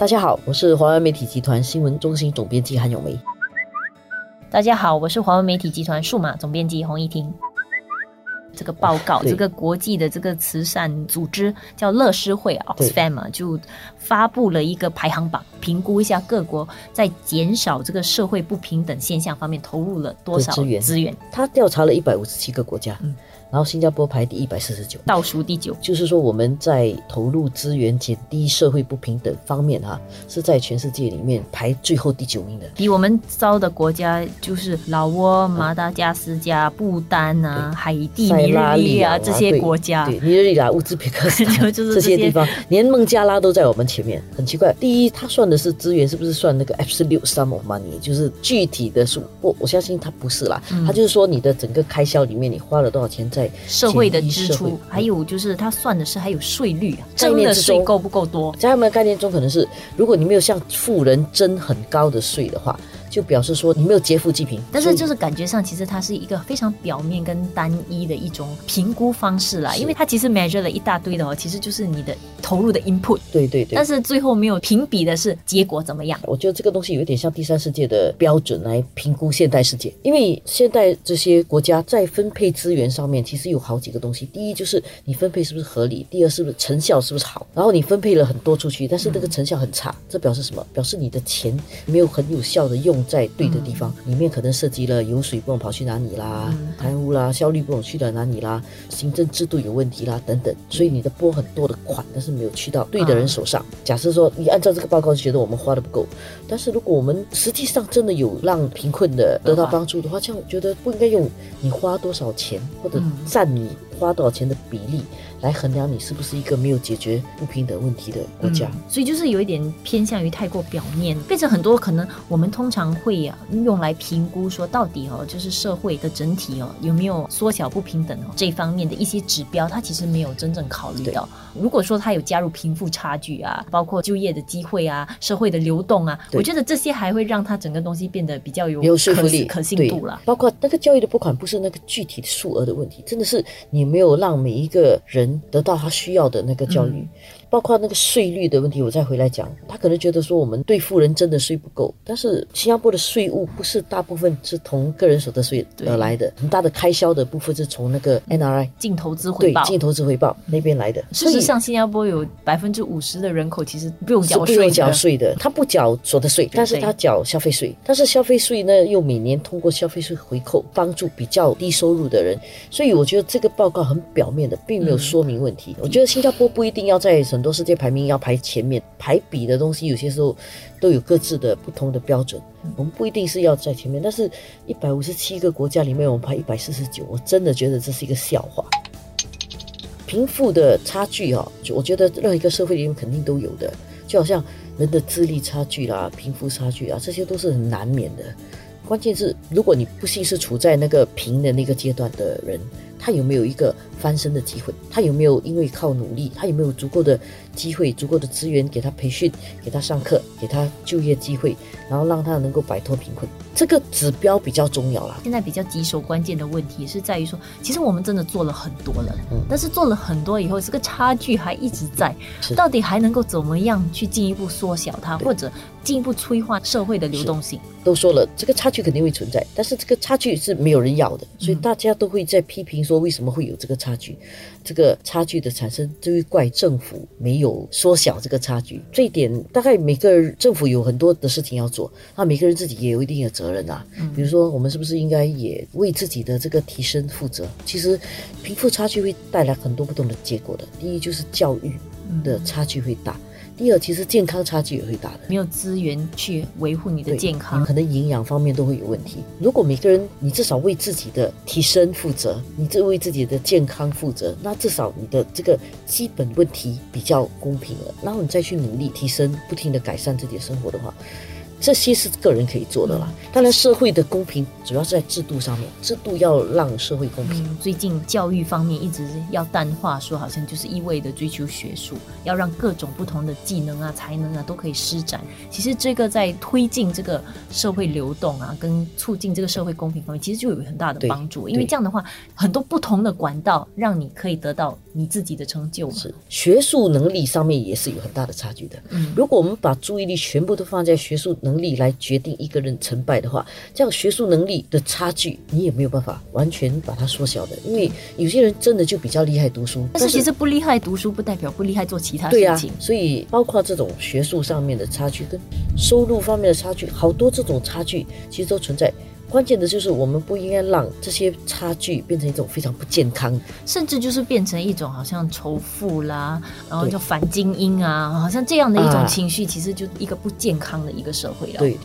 大家好，我是华为媒体集团新闻中心总编辑韩永梅。大家好，我是华为媒体集团数码总编辑洪一婷。这个报告，这个国际的这个慈善组织叫乐施会 Oxfam 就发布了一个排行榜，评估一下各国在减少这个社会不平等现象方面投入了多少资源。他调查了一百五十七个国家。嗯。然后新加坡排第一百四十九，倒数第九，就是说我们在投入资源减低社会不平等方面哈，是在全世界里面排最后第九名的。比我们糟的国家就是老挝、马达加斯加、不丹啊、海地、尼日利亚这些国家。对，尼日利亚、乌兹别克斯坦 这些地方，连孟加拉都在我们前面，很奇怪。第一，他算的是资源，是不是算那个 absolute sum of money，就是具体的数？不，我相信他不是啦，他就是说你的整个开销里面，你花了多少钱在。社会的支出，还有就是他算的是还有税率啊，真的税够不够多？在他们的概念中，可能是如果你没有向富人征很高的税的话。就表示说你没有劫富济贫，但是就是感觉上其实它是一个非常表面跟单一的一种评估方式啦，因为它其实 measure 了一大堆的哦，其实就是你的投入的 input，对对对，但是最后没有评比的是结果怎么样。我觉得这个东西有点像第三世界的标准来评估现代世界，因为现代这些国家在分配资源上面其实有好几个东西，第一就是你分配是不是合理，第二是不是成效是不是好，然后你分配了很多出去，但是这个成效很差，这表示什么？表示你的钱没有很有效的用。在对的地方，里面可能涉及了油水不懂跑去哪里啦，贪污啦，效率不懂去了哪里啦，行政制度有问题啦等等，所以你的拨很多的款，但是没有去到对的人手上。假设说你按照这个报告就觉得我们花的不够，但是如果我们实际上真的有让贫困的得到帮助的话，这样我觉得不应该用你花多少钱或者占你花多少钱的比例。来衡量你是不是一个没有解决不平等问题的国家，所以就是有一点偏向于太过表面，变成很多可能我们通常会啊用来评估说到底哦，就是社会的整体哦有没有缩小不平等哦这方面的一些指标，它其实没有真正考虑到。如果说它有加入贫富差距啊，包括就业的机会啊，社会的流动啊，我觉得这些还会让它整个东西变得比较有有说服力、可信度了。包括那个教育的拨款不是那个具体的数额的问题，真的是你没有让每一个人。得到他需要的那个教育。包括那个税率的问题，我再回来讲。他可能觉得说我们对富人真的税不够，但是新加坡的税务不是大部分是从个人所得税而来的，很大的开销的部分是从那个 NRI 净投资回报，净投资回报那边来的。事实上，新加坡有百分之五十的人口其实不用缴税，不用缴税的。他不缴所得税，但是他缴消费税。但是消费税呢，又每年通过消费税回扣，帮助比较低收入的人。所以我觉得这个报告很表面的，并没有说明问题。我觉得新加坡不一定要在很多世界排名要。排前面排比的东西，有些时候都有各自的不同的标准。我们不一定是要在前面，但是一百五十七个国家里面，我们排一百四十九，我真的觉得这是一个笑话。贫富的差距啊，就我觉得任何一个社会里面肯定都有的，就好像人的智力差距啦、贫富差距啊，这些都是很难免的。关键是，如果你不幸是处在那个贫的那个阶段的人。他有没有一个翻身的机会？他有没有因为靠努力？他有没有足够的机会、足够的资源给他培训、给他上课、给他就业机会，然后让他能够摆脱贫困？这个指标比较重要啦。现在比较棘手、关键的问题是在于说，其实我们真的做了很多了，嗯，但是做了很多以后，这个差距还一直在。到底还能够怎么样去进一步缩小它，或者进一步催化社会的流动性？都说了，这个差距肯定会存在，但是这个差距是没有人要的，所以大家都会在批评。说为什么会有这个差距？这个差距的产生，就会怪政府没有缩小这个差距。这一点大概每个政府有很多的事情要做，那每个人自己也有一定的责任啊。比如说，我们是不是应该也为自己的这个提升负责？其实，贫富差距会带来很多不同的结果的。第一就是教育的差距会大。第二，其实健康差距也会大的，没有资源去维护你的健康，可能营养方面都会有问题。如果每个人你至少为自己的提升负责，你这为自己的健康负责，那至少你的这个基本问题比较公平了。然后你再去努力提升，不停的改善自己的生活的话。这些是个人可以做的啦。当然，社会的公平主要是在制度上面，制度要让社会公平。最近教育方面一直要淡化，说好像就是一味的追求学术，要让各种不同的技能啊、才能啊都可以施展。其实这个在推进这个社会流动啊，跟促进这个社会公平方面，其实就有很大的帮助。因为这样的话，很多不同的管道让你可以得到你自己的成就。是学术能力上面也是有很大的差距的。嗯，如果我们把注意力全部都放在学术能力来决定一个人成败的话，这样学术能力的差距你也没有办法完全把它缩小的。因为有些人真的就比较厉害读书，但是其实不厉害读书不代表不厉害做其他事情。所以包括这种学术上面的差距跟收入方面的差距，好多这种差距其实都存在。关键的就是我们不应该让这些差距变成一种非常不健康，甚至就是变成一种好像仇富啦，然后就反精英啊，好像这样的一种情绪，其实就一个不健康的一个社会了。对。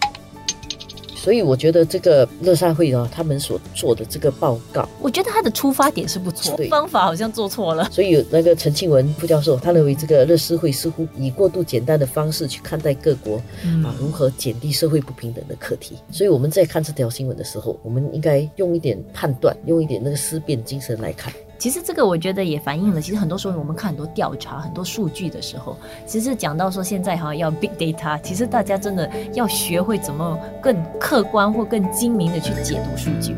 所以我觉得这个乐善会啊，他们所做的这个报告，我觉得他的出发点是不错，方法好像做错了。所以那个陈庆文副教授，他认为这个乐施会似乎以过度简单的方式去看待各国啊如何减低社会不平等的课题。所以我们在看这条新闻的时候，我们应该用一点判断，用一点那个思辨精神来看。其实这个我觉得也反映了，其实很多时候我们看很多调查、很多数据的时候，其实讲到说现在哈要 big data，其实大家真的要学会怎么更客观或更精明的去解读数据。